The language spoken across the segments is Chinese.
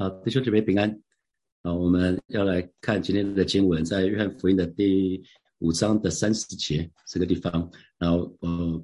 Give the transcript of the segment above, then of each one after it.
好，弟兄姊妹平安。啊，我们要来看今天的经文，在约翰福音的第五章的三十节这个地方。然后，呃，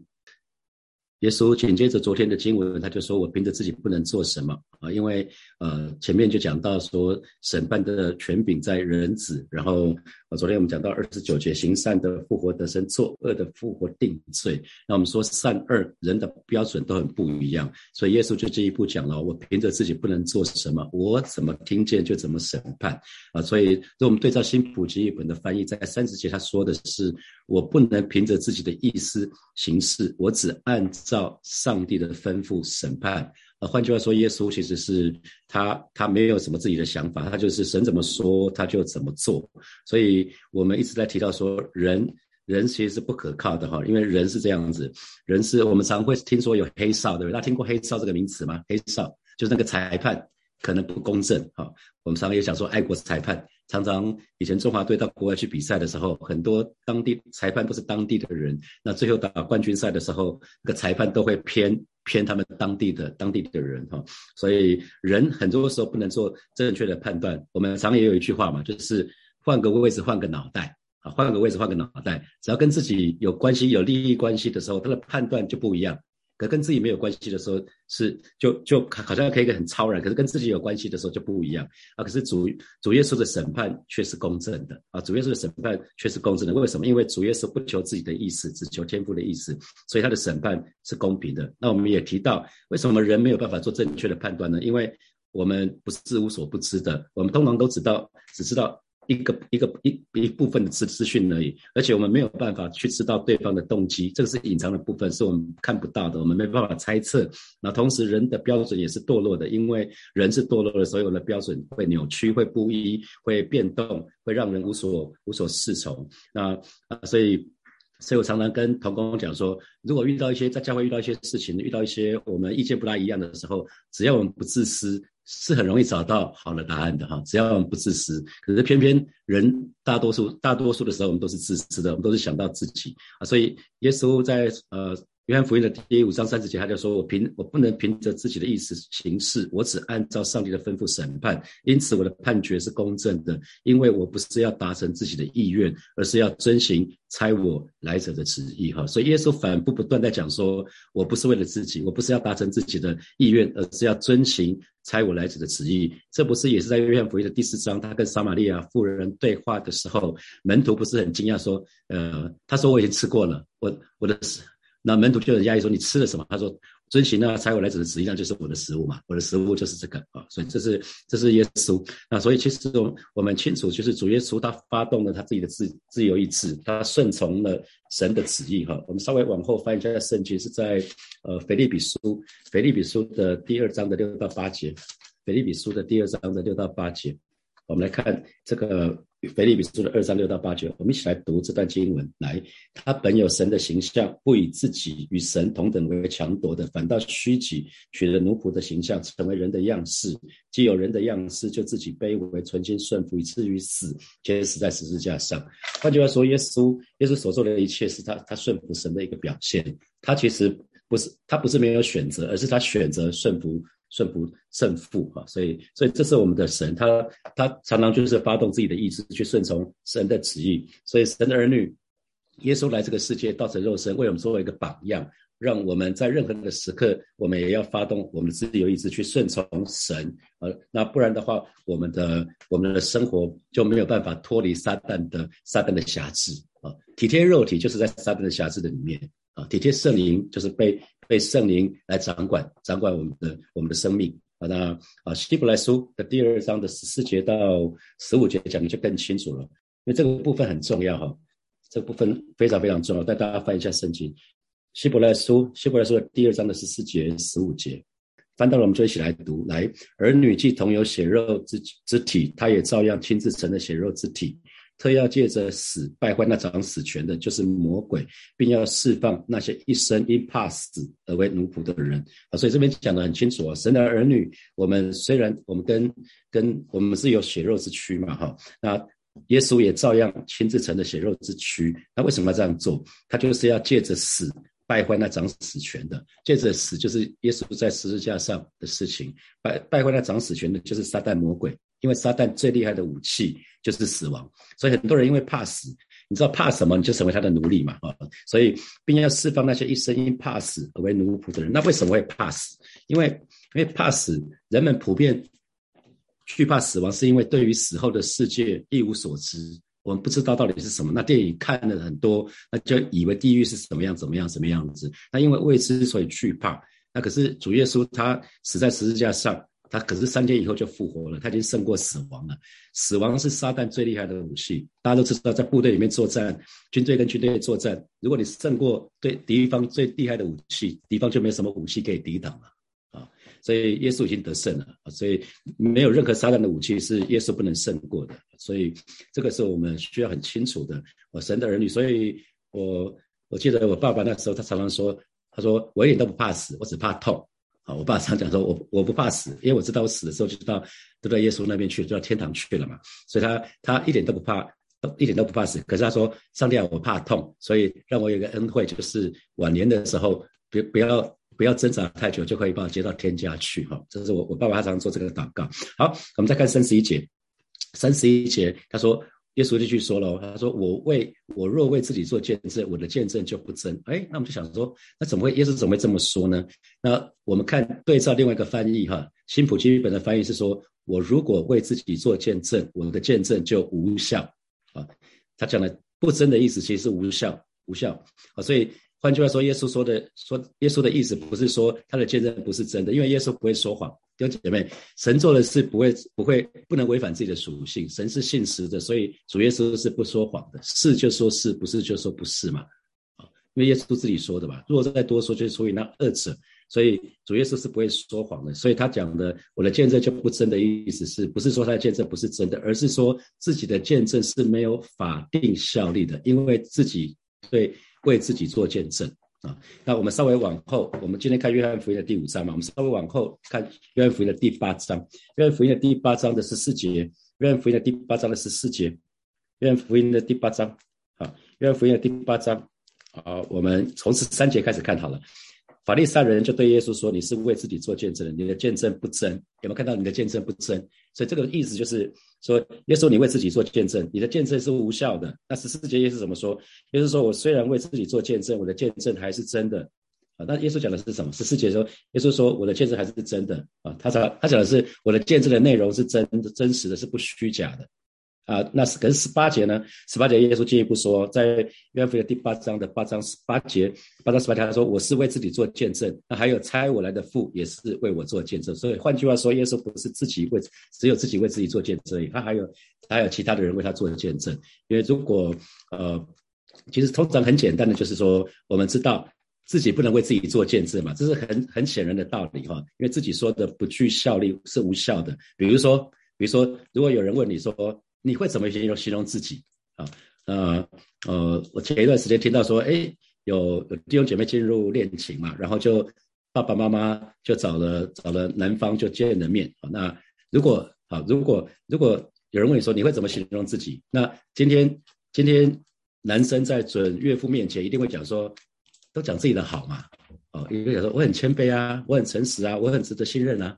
耶稣紧接着昨天的经文，他就说：“我凭着自己不能做什么。”啊，因为呃前面就讲到说审判的权柄在人子，然后昨天我们讲到二十九节行善的复活得生，作恶的复活定罪。那我们说善恶人的标准都很不一样，所以耶稣就这一步讲了：我凭着自己不能做什么，我怎么听见就怎么审判啊。所以，如果我们对照新普及译本的翻译，在三十节他说的是：我不能凭着自己的意思行事，我只按照上帝的吩咐审判。换句话说，耶稣其实是他，他没有什么自己的想法，他就是神怎么说他就怎么做。所以我们一直在提到说，人人其实是不可靠的哈，因为人是这样子，人是我们常会听说有黑哨，对不对？大家听过黑哨这个名词吗？黑哨就是那个裁判可能不公正哈。我们常常也讲说，爱国裁判。常常以前中华队到国外去比赛的时候，很多当地裁判都是当地的人。那最后打冠军赛的时候，那个裁判都会偏偏他们当地的当地的人哈。所以人很多时候不能做正确的判断。我们常也有一句话嘛，就是换个位置换个脑袋啊，换个位置换个脑袋，只要跟自己有关系、有利益关系的时候，他的判断就不一样。可跟自己没有关系的时候，是就就好像可以很超然；可是跟自己有关系的时候就不一样啊。可是主主耶稣的审判却是公正的啊！主耶稣的审判却是公正的。为什么？因为主耶稣不求自己的意思，只求天父的意思，所以他的审判是公平的。那我们也提到，为什么人没有办法做正确的判断呢？因为我们不是无所不知的，我们通常都知道，只知道。一个一个一一部分的资资讯而已，而且我们没有办法去知道对方的动机，这个是隐藏的部分，是我们看不到的，我们没办法猜测。那同时，人的标准也是堕落的，因为人是堕落的，所有的标准会扭曲、会不一、会变动，会让人无所无所适从。那啊，所以，所以我常常跟童工讲说，如果遇到一些在教会遇到一些事情，遇到一些我们意见不大一样的时候，只要我们不自私。是很容易找到好的答案的哈，只要我们不自私。可是偏偏人大多数大多数的时候，我们都是自私的，我们都是想到自己啊。所以耶稣在呃。约翰福音的第五章三十节，他就说：“我凭我不能凭着自己的意思行事，我只按照上帝的吩咐审判。因此，我的判决是公正的，因为我不是要达成自己的意愿，而是要遵循差我来者的旨意。”哈，所以耶稣反复不断在讲说：“我不是为了自己，我不是要达成自己的意愿，而是要遵循差我来者的旨意。”这不是也是在约翰福音的第四章，他跟撒玛利亚妇人对话的时候，门徒不是很惊讶说：“呃，他说我已经吃过了，我我的。”那门徒就很压抑说：“你吃了什么？”他说：“遵循那财我来者的旨意，那就是我的食物嘛。我的食物就是这个啊。所以这是这是耶稣。那所以其实我我们清楚，就是主耶稣他发动了他自己的自自由意志，他顺从了神的旨意哈。我们稍微往后翻一下圣经，是在呃腓利比书腓利比书的第二章的六到八节。腓利比书的第二章的六到八节，我们来看这个。腓立比书的二章六到八节，我们一起来读这段经文。来，他本有神的形象，不以自己与神同等为强夺的，反倒虚己，取了奴仆的形象，成为人的样式。既有人的样式，就自己卑微，存心顺服，以至于死，且死在十字架上。换句话说，耶稣，耶稣所做的一切，是他他顺服神的一个表现。他其实不是，他不是没有选择，而是他选择顺服。顺服胜负啊，所以，所以这是我们的神，他他常常就是发动自己的意志去顺从神的旨意。所以，神的儿女，耶稣来这个世界，道成肉身，为我们作为一个榜样，让我们在任何的时刻，我们也要发动我们的自由意志去顺从神。呃，那不然的话，我们的我们的生活就没有办法脱离撒旦的撒旦的辖制啊。体贴肉体就是在撒旦的辖制的里面啊，体贴圣灵就是被。被圣灵来掌管，掌管我们的我们的生命啊。那啊，希伯来书的第二章的十四节到十五节讲的就更清楚了，因为这个部分很重要哈，这部分非常非常重要。带大家翻一下圣经，希伯来书，希伯来书的第二章的十四节、十五节，翻到了我们就一起来读。来，儿女既同有血肉之之体，他也照样亲自成了血肉之体。特要借着死败坏那掌死权的，就是魔鬼，并要释放那些一生因怕死而为奴仆的人啊！所以这边讲的很清楚啊，神的儿女，我们虽然我们跟跟我们是有血肉之躯嘛，哈，那耶稣也照样亲自成了血肉之躯。那为什么要这样做？他就是要借着死败坏那掌死权的，借着死就是耶稣在十字架上的事情，败败坏那掌死权的，就是撒旦魔鬼，因为撒旦最厉害的武器就是死亡，所以很多人因为怕死，你知道怕什么，你就成为他的奴隶嘛啊，所以并要释放那些一生因怕死而为奴仆的人。那为什么会怕死？因为因为怕死，人们普遍惧怕死亡，是因为对于死后的世界一无所知。我们不知道到底是什么，那电影看了很多，那就以为地狱是什么样，怎么样，什么样子。那因为未知，所以惧怕。那可是主耶稣他死在十字架上，他可是三天以后就复活了，他已经胜过死亡了。死亡是撒旦最厉害的武器，大家都知道，在部队里面作战，军队跟军队作战，如果你胜过对敌方最厉害的武器，敌方就没什么武器可以抵挡了啊。所以耶稣已经得胜了！所以没有任何撒旦的武器是耶稣不能胜过的。所以这个是我们需要很清楚的。我神的儿女，所以我我记得我爸爸那时候他常常说，他说我一点都不怕死，我只怕痛。啊，我爸常讲说，我我不怕死，因为我知道我死的时候就到都到耶稣那边去，就到天堂去了嘛。所以他他一点都不怕，一点都不怕死。可是他说，上帝啊，我怕痛，所以让我有个恩惠，就是晚年的时候，不不要。不要挣扎太久，就可以把我接到天家去哈。这是我我爸爸他常做这个祷告。好，我们再看三十一节，三十一节他说，耶稣就去说了，他说我为我若为自己做见证，我的见证就不真。哎，那我们就想说，那怎么会耶稣怎么会这么说呢？那我们看对照另外一个翻译哈，新普基本的翻译是说，我如果为自己做见证，我的见证就无效啊。他讲的不真的意思其实是无效无效啊，所以。换句话说，耶稣说的说，耶稣的意思不是说他的见证不是真的，因为耶稣不会说谎。弟兄姐妹，神做的事不会不会不能违反自己的属性，神是信实的，所以主耶稣是不说谎的，是就说是不是就说不是嘛？啊，因为耶稣自己说的嘛。如果再多说，就属于那二者，所以主耶稣是不会说谎的。所以他讲的我的见证就不真的意思是不是说他的见证不是真的，而是说自己的见证是没有法定效力的，因为自己对。为自己做见证啊！那我们稍微往后，我们今天看约翰福音的第五章嘛，我们稍微往后看约翰福音的第八章。约翰福音的第八章的十四节，约翰福音的第八章的十四节，约翰福音的第八章啊，约翰福音的第八章啊，我们从十三节开始看好了。法利赛人就对耶稣说：“你是为自己做见证的，你的见证不真。有没有看到你的见证不真？所以这个意思就是说，耶稣你为自己做见证，你的见证是无效的。那十四节耶稣怎么说？耶稣说：我虽然为自己做见证，我的见证还是真的。啊，那耶稣讲的是什么？十四节说，耶稣说我的见证还是真的。啊，他讲他讲的是我的见证的内容是真的真实的，是不虚假的。”啊，那是可是十八节呢？十八节耶稣进一步说，在约翰福音第八章的八章十八节，八章十八节他说：“我是为自己做见证，那还有差我来的父也是为我做见证。”所以换句话说，耶稣不是自己为只有自己为自己做见证，他还有还有其他的人为他做见证。因为如果呃，其实通常很简单的就是说，我们知道自己不能为自己做见证嘛，这是很很显然的道理哈。因为自己说的不具效力是无效的。比如说，比如说，如果有人问你说。你会怎么形容形容自己啊？呃呃，我前一段时间听到说，哎，有有弟兄姐妹进入恋情嘛，然后就爸爸妈妈就找了找了男方就见了面啊。那如果啊，如果如果有人问你说你会怎么形容自己？那今天今天男生在准岳父面前一定会讲说，都讲自己的好嘛，哦，一个讲说我很谦卑啊，我很诚实啊，我很值得信任啊，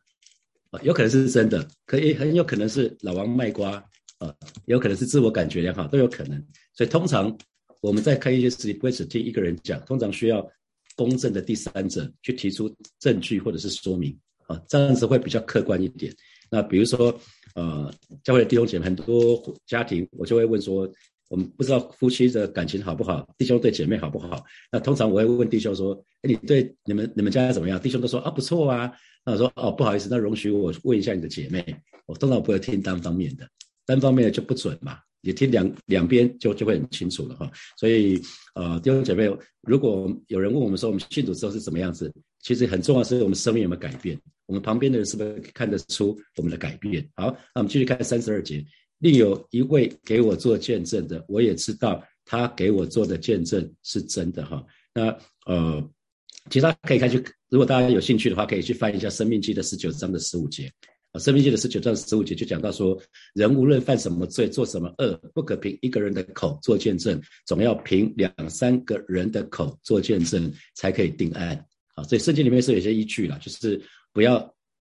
啊，有可能是真的，可以很有可能是老王卖瓜。啊，有可能是自我感觉良好，都有可能。所以通常我们在看一些事情，不会只听一个人讲，通常需要公正的第三者去提出证据或者是说明啊，这样子会比较客观一点。那比如说，呃，教会的弟兄姐妹，很多家庭，我就会问说，我们不知道夫妻的感情好不好，弟兄对姐妹好不好？那通常我会问弟兄说，哎，你对你们你们家怎么样？弟兄都说啊不错啊。那我说哦不好意思，那容许我问一下你的姐妹。我通常不会听单方面的。单方面的就不准嘛，你听两两边就就会很清楚了哈。所以呃，弟兄姐妹，如果有人问我们说我们信主之后是怎么样子，其实很重要是我们生命有没有改变，我们旁边的人是不是看得出我们的改变？好，那我们继续看三十二节，另有一位给我做见证的，我也知道他给我做的见证是真的哈。那呃，其实大家可以看去，如果大家有兴趣的话，可以去翻一下《生命记》的十九章的十五节。生命记的十九章十五节就讲到说，人无论犯什么罪，做什么恶，不可凭一个人的口做见证，总要凭两三个人的口做见证，才可以定案。啊，所以圣经里面是有些依据了，就是不要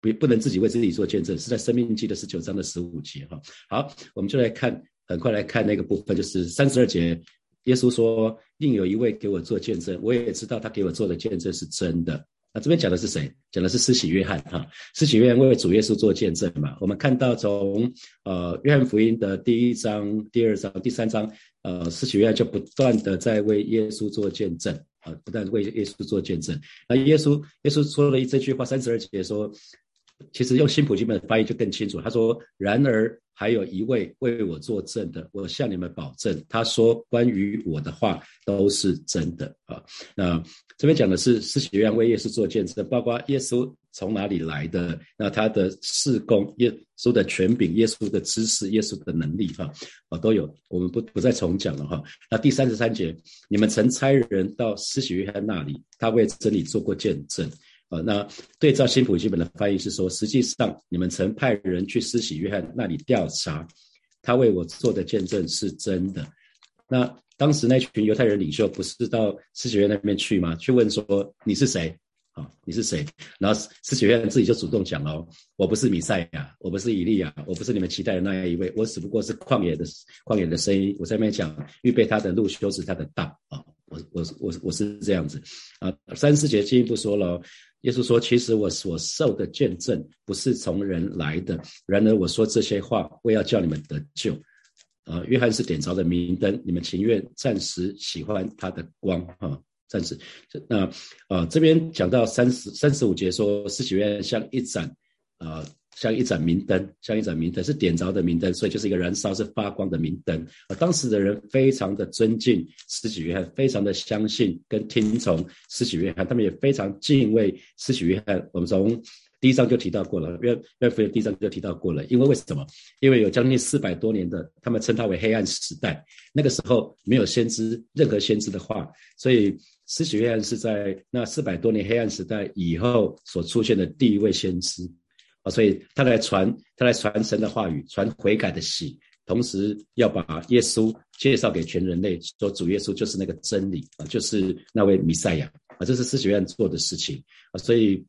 不不能自己为自己做见证，是在生命记的十九章的十五节哈。好，我们就来看，很快来看那个部分，就是三十二节，耶稣说，另有一位给我做见证，我也知道他给我做的见证是真的。这边讲的是谁？讲的是施洗约翰哈。施洗约翰为主耶稣做见证嘛。我们看到从呃约翰福音的第一章、第二章、第三章，呃施洗约翰就不断的在为耶稣做见证啊，不断为耶稣做见证。那耶稣耶稣说了一这句话，三十二节说。其实用新普基本的翻译就更清楚。他说：“然而还有一位为我作证的，我向你们保证，他说关于我的话都是真的啊。”那这边讲的是施洗约翰为耶稣做见证，包括耶稣从哪里来的，那他的事工、耶稣的权柄、耶稣的知识、耶稣的能力，哈啊都有。我们不不再重讲了哈。那第三十三节，你们曾差人到施洗约翰那里，他为真理做过见证。啊，那对照新普基本的翻译是说，实际上你们曾派人去施洗约翰那里调查，他为我做的见证是真的。那当时那群犹太人领袖不是到施洗约翰那边去吗？去问说你是谁？啊，你是谁？然后施洗约翰自己就主动讲哦，我不是米赛亚，我不是以利亚，我不是你们期待的那样一位，我只不过是旷野的旷野的声音。我在那边讲预备他的路，修直他的道啊。我我我我是这样子啊。三四节进一步说了。耶稣说：“其实我所受的见证不是从人来的，然而我说这些话，为要叫你们得救。啊，约翰是点着的明灯，你们情愿暂时喜欢他的光，啊，暂时。那啊，这边讲到三十三十五节说，施洗约翰像一盏啊。”像一盏明灯，像一盏明灯是点着的明灯，所以就是一个燃烧、是发光的明灯。而当时的人非常的尊敬施洗约翰，非常的相信跟听从施洗约翰，他们也非常敬畏施洗约翰。我们从第一章就提到过了，约约福音第一章就提到过了。因为为什么？因为有将近四百多年的，他们称它为黑暗时代。那个时候没有先知，任何先知的话，所以施洗约翰是在那四百多年黑暗时代以后所出现的第一位先知。所以他来传，他来传神的话语，传悔改的喜，同时要把耶稣介绍给全人类，说主耶稣就是那个真理啊，就是那位弥赛亚啊，这是施洗约翰做的事情啊。所以，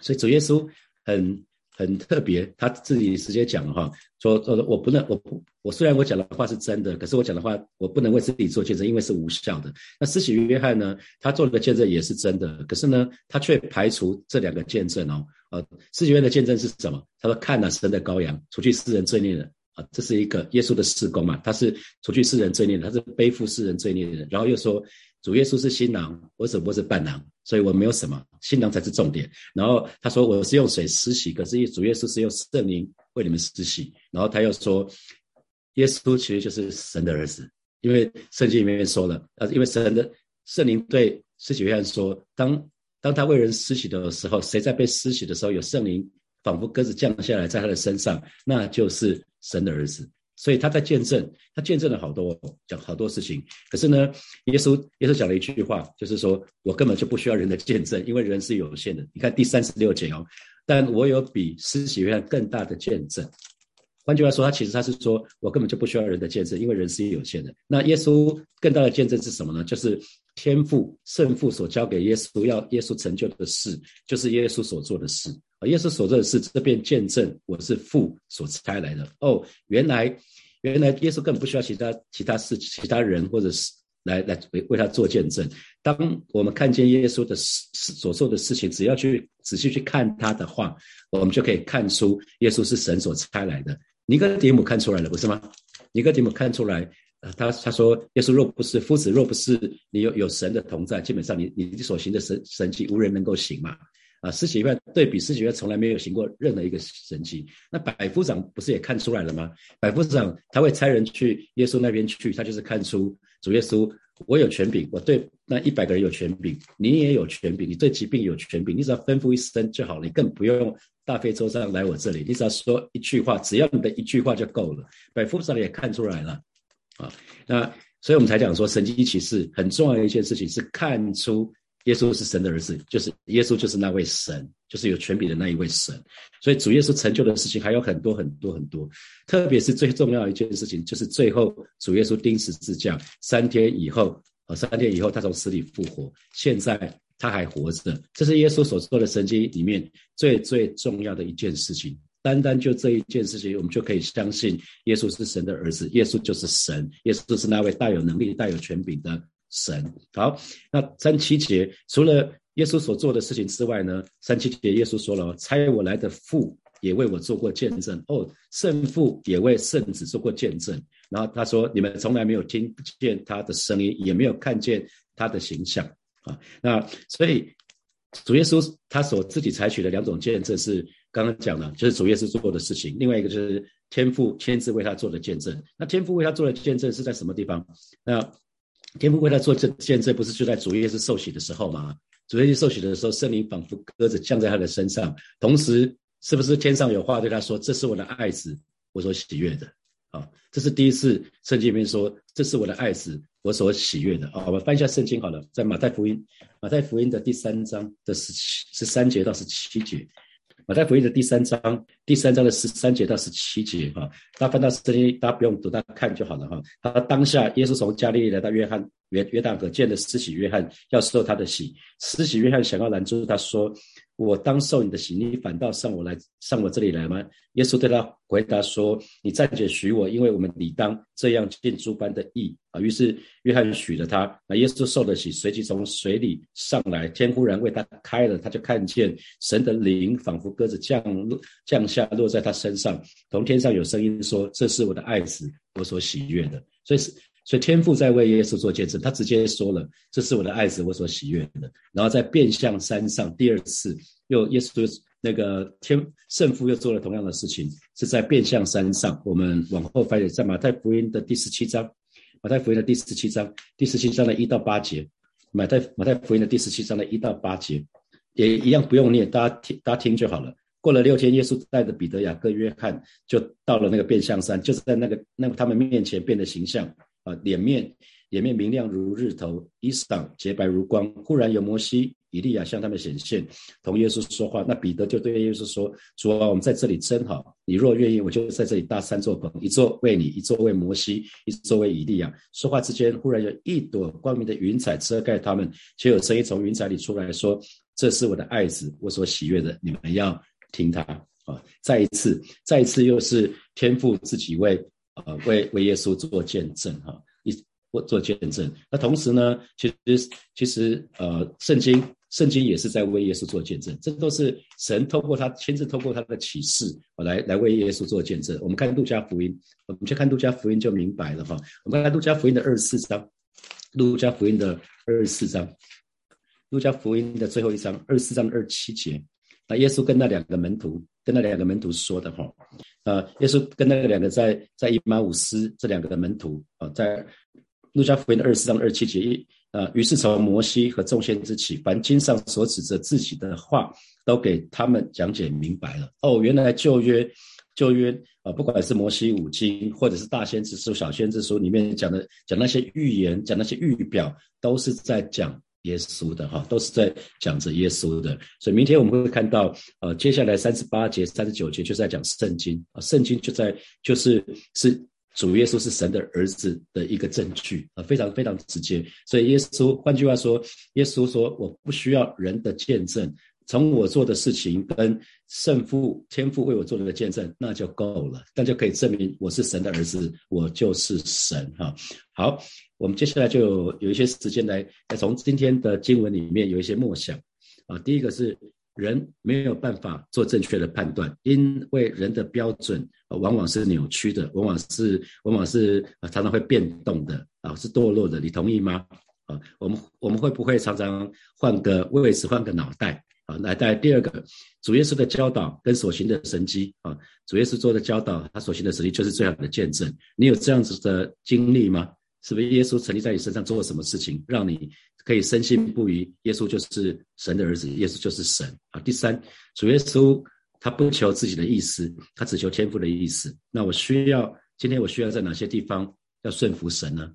所以主耶稣很很特别，他自己直接讲了哈，说说我不能，我不，我虽然我讲的话是真的，可是我讲的话我不能为自己做见证，因为是无效的。那施洗约翰呢，他做的见证也是真的，可是呢，他却排除这两个见证哦。呃，世学院的见证是什么？他说：“看了神的羔羊，除去世人罪孽的啊，这是一个耶稣的事工嘛？他是除去世人罪孽的，他是背负世人罪孽的人。然后又说，主耶稣是新郎，我只不过是伴郎，所以我没有什么，新郎才是重点。然后他说，我是用水施洗，可是主耶稣是用圣灵为你们施洗。然后他又说，耶稣其实就是神的儿子，因为圣经里面说了，呃，因为神的圣灵对施洗约翰说，当。”当他为人施洗的时候，谁在被施洗的时候有圣灵，仿佛鸽子降下来在他的身上，那就是神的儿子。所以他在见证，他见证了好多，讲好多事情。可是呢，耶稣耶稣讲了一句话，就是说我根本就不需要人的见证，因为人是有限的。你看第三十六节哦，但我有比施洗约翰更大的见证。换句话说，他其实他是说我根本就不需要人的见证，因为人是有限的。那耶稣更大的见证是什么呢？就是天父圣父所交给耶稣要耶稣成就的事，就是耶稣所做的事。耶稣所做的事，这边见证我是父所差来的。哦，原来原来耶稣根本不需要其他其他事、其他人或者是来来为为他做见证。当我们看见耶稣的事所做的事情，只要去仔细去看他的话，我们就可以看出耶稣是神所差来的。尼哥底母看出来了，不是吗？尼哥底母看出来，他他说，耶稣若不是夫子，若不是你有有神的同在，基本上你你所行的神神迹，无人能够行嘛。啊，施洗约对比施洗约从来没有行过任何一个神迹。那百夫长不是也看出来了吗？百夫长他会差人去耶稣那边去，他就是看出主耶稣，我有权柄，我对那一百个人有权柄，你也有权柄，你对疾病有权柄，你只要吩咐一声就好了，你更不用。大费周章来我这里，你只要说一句话，只要你的一句话就够了。百夫长也看出来了啊，那所以我们才讲说，神迹启示很重要的一件事情是看出耶稣是神的儿子，就是耶稣就是那位神，就是有权柄的那一位神。所以主耶稣成就的事情还有很多很多很多，特别是最重要的一件事情，就是最后主耶稣钉十字架三天以后，呃，三天以后他从死里复活，现在他还活着，这是耶稣所做的神迹里面最最重要的一件事情。单单就这一件事情，我们就可以相信耶稣是神的儿子，耶稣就是神，耶稣是那位大有能力、大有权柄的神。好，那三七节除了耶稣所做的事情之外呢？三七节耶稣说了：“差我来的父也为我做过见证，哦，圣父也为圣子做过见证。”然后他说：“你们从来没有听见他的声音，也没有看见他的形象啊。”那所以主耶稣他所自己采取的两种见证是。刚刚讲了，就是主耶稣做的事情。另外一个就是天父亲自为他做的见证。那天父为他做的见证是在什么地方？那天父为他做这见证，不是就在主耶稣受洗的时候吗？主耶稣受洗的时候，圣灵仿佛鸽子降在他的身上，同时是不是天上有话对他说：“这是我的爱子，我所喜悦的。”啊，这是第一次圣经里面说：“这是我的爱子，我所喜悦的。”啊，我们翻一下圣经好了，在马太福音，马太福音的第三章的十七十三节到十七节。马太福音的第三章，第三章的十三节到十七节，哈，大家翻到圣经，大家不用读，大家看就好了，哈。他当下，耶稣从加利利来到约翰约约旦河，见了施洗约翰，要受他的洗。施洗约翰想要拦住他，说。我当受你的洗，你反倒上我来上我这里来吗？耶稣对他回答说：“你暂且许我，因为我们理当这样敬诸般的义啊。”于是约翰许了他，那耶稣受了洗，随即从水里上来，天忽然为他开了，他就看见神的灵仿佛鸽子降落降下，落在他身上，从天上有声音说：“这是我的爱子，我所喜悦的。”所以是。所以天父在为耶稣做见证，他直接说了：“这是我的爱子，我所喜悦的。”然后在变相山上第二次，又耶稣那个天圣父又做了同样的事情，是在变相山上。我们往后翻，在马太福音的第十七章，马太福音的第十七章，第十七章的一到八节，马太马太福音的第十七章的一到八节，也一样不用念，大家听大家听就好了。过了六天，耶稣带着彼得、雅各、约翰，就到了那个变相山，就是在那个那个他们面前变的形象。脸面脸面明亮如日头，衣裳洁白如光。忽然有摩西、以利亚向他们显现，同耶稣说话。那彼得就对耶稣说：“主啊，我们在这里真好。你若愿意，我就在这里搭三座棚，一座为你，一座为摩西，一座为以利亚。”说话之间，忽然有一朵光明的云彩遮盖他们，且有声音从云彩里出来说：“这是我的爱子，我所喜悦的，你们要听他。”啊，再一次，再一次，又是天父自己为。呃，为为耶稣做见证哈，一做做见证。那同时呢，其实其实呃，圣经圣经也是在为耶稣做见证。这都是神透过他亲自透过他的启示，来来为耶稣做见证。我们看路加福音，我们去看路加福音就明白了哈。我们看路加福音的二十四章，路加福音的二十四章，路加福音的最后一章二十四章二十七节。那耶稣跟那两个门徒，跟那两个门徒说的哈，呃，耶稣跟那个两个在在伊玛五斯这两个的门徒啊，在路加福音的二十四章二七节一啊，于是从摩西和众先知起，凡经上所指着自己的话，都给他们讲解明白了。哦，原来旧约旧约啊，不管是摩西五经，或者是大先知书、小先知书里面讲的讲那些预言，讲那些预表，都是在讲。耶稣的哈，都是在讲着耶稣的，所以明天我们会看到，呃，接下来三十八节、三十九节就是在讲圣经啊，圣经就在就是是主耶稣是神的儿子的一个证据啊，非常非常直接。所以耶稣换句话说，耶稣说我不需要人的见证。从我做的事情跟圣父、天父为我做的见证，那就够了，那就可以证明我是神的儿子，我就是神哈。好，我们接下来就有一些时间来来从今天的经文里面有一些默想啊。第一个是人没有办法做正确的判断，因为人的标准往往是扭曲的，往往是往往是常常会变动的啊，是堕落的。你同意吗？啊，我们我们会不会常常换个位置，换个脑袋？来带第二个主耶稣的教导跟所行的神迹啊，主耶稣做的教导，他所行的神迹就是最好的见证。你有这样子的经历吗？是不是耶稣成立在你身上做了什么事情，让你可以深信不疑？耶稣就是神的儿子，耶稣就是神啊。第三，主耶稣他不求自己的意思，他只求天父的意思。那我需要今天我需要在哪些地方要顺服神呢？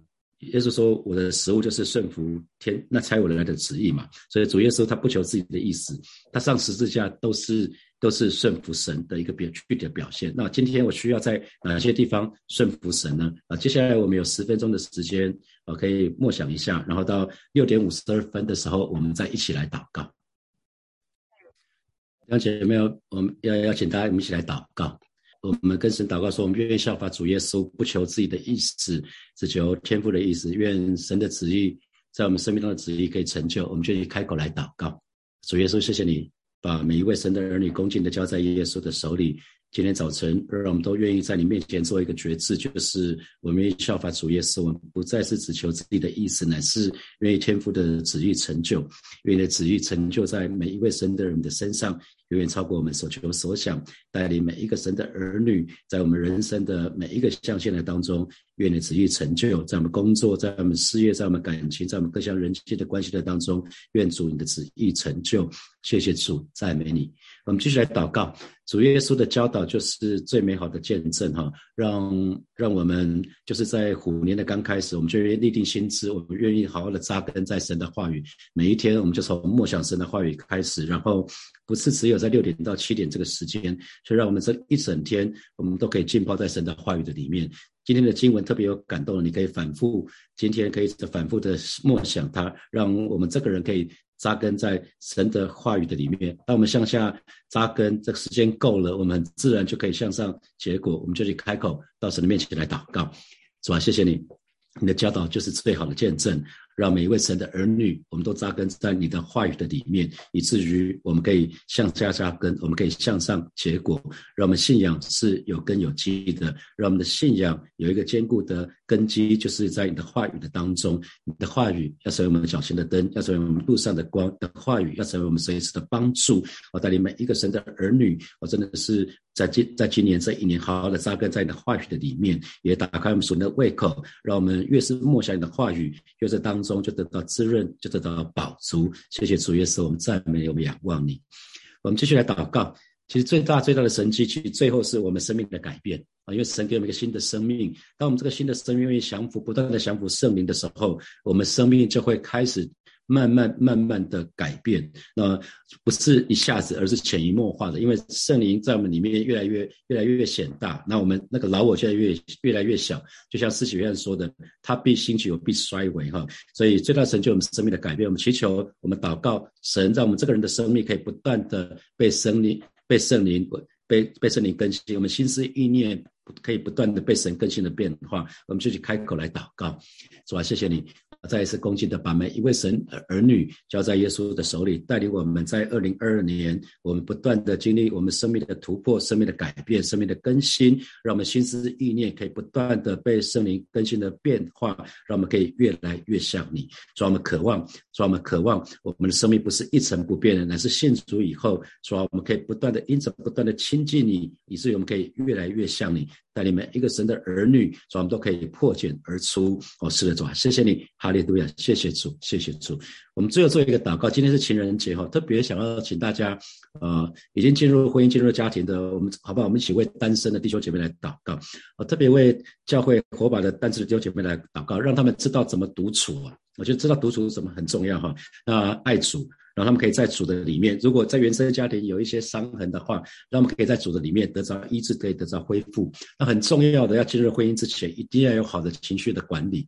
耶稣说：“我的食物就是顺服天那差我来的旨意嘛。”所以主耶稣他不求自己的意思，他上十字架都是都是顺服神的一个表具体的表现。那今天我需要在哪些地方顺服神呢？啊，接下来我们有十分钟的时间，啊，可以默想一下，然后到六点五十二分的时候，我们再一起来祷告。邀请有没有？我们要邀请大家，我们一起来祷告。我们跟神祷告说，我们愿意效法主耶稣，不求自己的意思，只求天父的意思。愿神的旨意在我们生命中的旨意可以成就。我们就以开口来祷告。主耶稣，谢谢你把每一位神的儿女恭敬的交在耶稣的手里。今天早晨，让我们都愿意在你面前做一个决志，就是我们愿意效法主耶稣，我们不再是只求自己的意思，乃是愿意天父的旨意成就，愿意旨意成就在每一位神的人的身上。远远超过我们所求所想，带领每一个神的儿女，在我们人生的每一个象限的当中，愿你旨意成就，在我们工作，在我们事业，在我们感情，在我们各项人际的关系的当中，愿主你的旨意成就。谢谢主，赞美你。我们继续来祷告，主耶稣的教导就是最美好的见证哈，让让我们就是在虎年的刚开始，我们就立定心志，我们愿意好好的扎根在神的话语，每一天我们就从默想神的话语开始，然后不是只有在六点到七点这个时间，就让我们这一整天我们都可以浸泡在神的话语的里面。今天的经文特别有感动，你可以反复，今天可以反复的默想它，让我们这个人可以。扎根在神的话语的里面，当我们向下扎根，这个时间够了，我们自然就可以向上结果。我们就去开口到神的面前来祷告，是吧？谢谢你，你的教导就是最好的见证。让每一位神的儿女，我们都扎根在你的话语的里面，以至于我们可以向下扎根，我们可以向上结果。让我们信仰是有根有基的，让我们的信仰有一个坚固的根基，就是在你的话语的当中。你的话语要成为我们脚前的灯，要成为我们路上的光。的话语要成为我们随时的帮助。我带领每一个神的儿女，我真的是在今在今年这一年，好好的扎根在你的话语的里面，也打开我们属灵的胃口，让我们越是默想你的话语，越是当。中就得到滋润，就得到饱足。谢谢主耶稣，我们赞美，我们仰望你。我们继续来祷告。其实最大最大的神迹，其实最后是我们生命的改变啊！因为神给我们一个新的生命，当我们这个新的生命愿意降服，不断的降服圣灵的时候，我们生命就会开始。慢慢慢慢的改变，那不是一下子，而是潜移默化的。因为圣灵在我们里面越来越越来越显大，那我们那个老我现在越越来越小。就像施洗约翰说的，他必兴起，有必衰微哈。所以最大成就我们生命的改变，我们祈求，我们祷告，神让我们这个人的生命可以不断的被圣灵被圣灵被被圣灵更新，我们心思意念可以不断的被神更新的变化。我们就去开口来祷告，主啊，谢谢你。再一次恭敬的把每一位神儿女交在耶稣的手里，带领我们在二零二二年，我们不断的经历我们生命的突破、生命的改变、生命的更新，让我们心思意念可以不断的被圣灵更新的变化，让我们可以越来越像你。让我们渴望，让我们渴望我们的生命不是一成不变的，乃是信主以后，说我们可以不断的因着不断的亲近你，以至于我们可以越来越像你。带领每一个神的儿女，主我们都可以破茧而出。哦，是的，主啊，谢谢你，哈利路亚，谢谢主，谢谢主。我们最后做一个祷告，今天是情人节哈，特别想要请大家，呃，已经进入婚姻、进入家庭的，我们好不好？我们一起为单身的弟兄姐妹来祷告，我特别为教会火把的单身的弟兄姐妹来祷告，让他们知道怎么独处啊。我觉得知道独处是什么很重要哈。那爱主。然后他们可以在主的里面，如果在原生家庭有一些伤痕的话，让他们可以在主的里面得到医治，可以得到恢复。那很重要的，要进入婚姻之前，一定要有好的情绪的管理。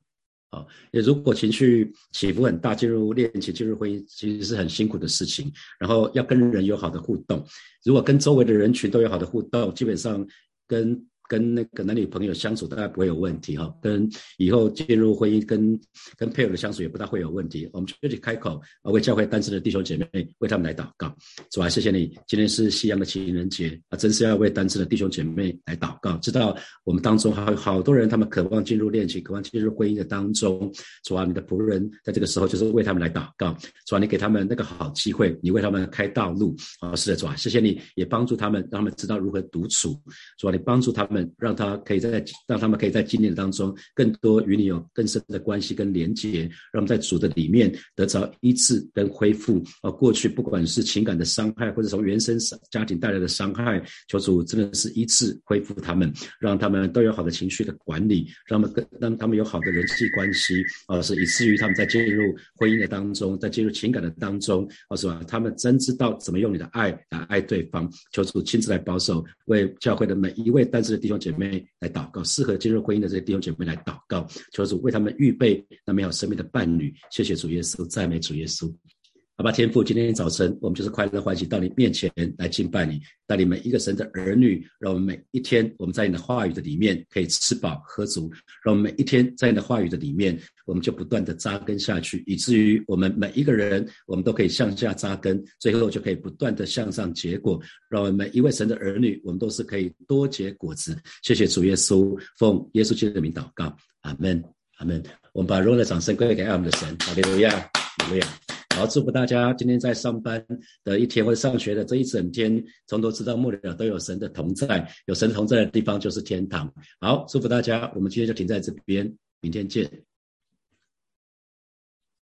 啊，也如果情绪起伏很大，进入恋情、进入婚姻，其实是很辛苦的事情。然后要跟人有好的互动，如果跟周围的人群都有好的互动，基本上跟。跟那个男女朋友相处大概不会有问题哈，跟以后进入婚姻跟跟配偶的相处也不大会有问题。我们就去开口啊，为教会单身的弟兄姐妹为他们来祷告。主啊，谢谢你，今天是西洋的情人节啊，真是要为单身的弟兄姐妹来祷告。知道我们当中还有好多人，他们渴望进入恋情，渴望进入婚姻的当中。主啊，你的仆人在这个时候就是为他们来祷告。主啊，你给他们那个好机会，你为他们开道路啊。是的，主啊，谢谢你也帮助他们，让他们知道如何独处。主啊，你帮助他们。让他可以在让他们可以在今年当中更多与你有更深的关系跟连结，让我们在主的里面得着医治跟恢复。啊，过去不管是情感的伤害，或者从原生家庭带来的伤害，求主真的是医治恢复他们，让他们都有好的情绪的管理，让他们跟让他们有好的人际关系啊，是以至于他们在进入婚姻的当中，在进入情感的当中啊，是吧？他们真知道怎么用你的爱来爱对方。求主亲自来保守，为教会的每一位单身的弟兄姐妹来祷告，适合进入婚姻的这些弟兄姐妹来祷告，求主为他们预备那美好生命的伴侣。谢谢主耶稣，赞美主耶稣。好吧，天父，今天早晨我们就是快乐欢喜到你面前来敬拜你，带领每一个神的儿女，让我们每一天我们在你的话语的里面可以吃饱喝足，让我们每一天在你的话语的里面，我们就不断的扎根下去，以至于我们每一个人我们都可以向下扎根，最后就可以不断的向上结果，让我们每一位神的儿女，我们都是可以多结果子。谢谢主耶稣，奉耶稣基督的名祷告，阿门，阿门。我们把荣耀的掌声归给爱我们的神，哈利路亚，哈利路亚。好，祝福大家今天在上班的一天，或者上学的这一整天，从头直到末了都有神的同在。有神同在的地方就是天堂。好，祝福大家，我们今天就停在这边，明天见。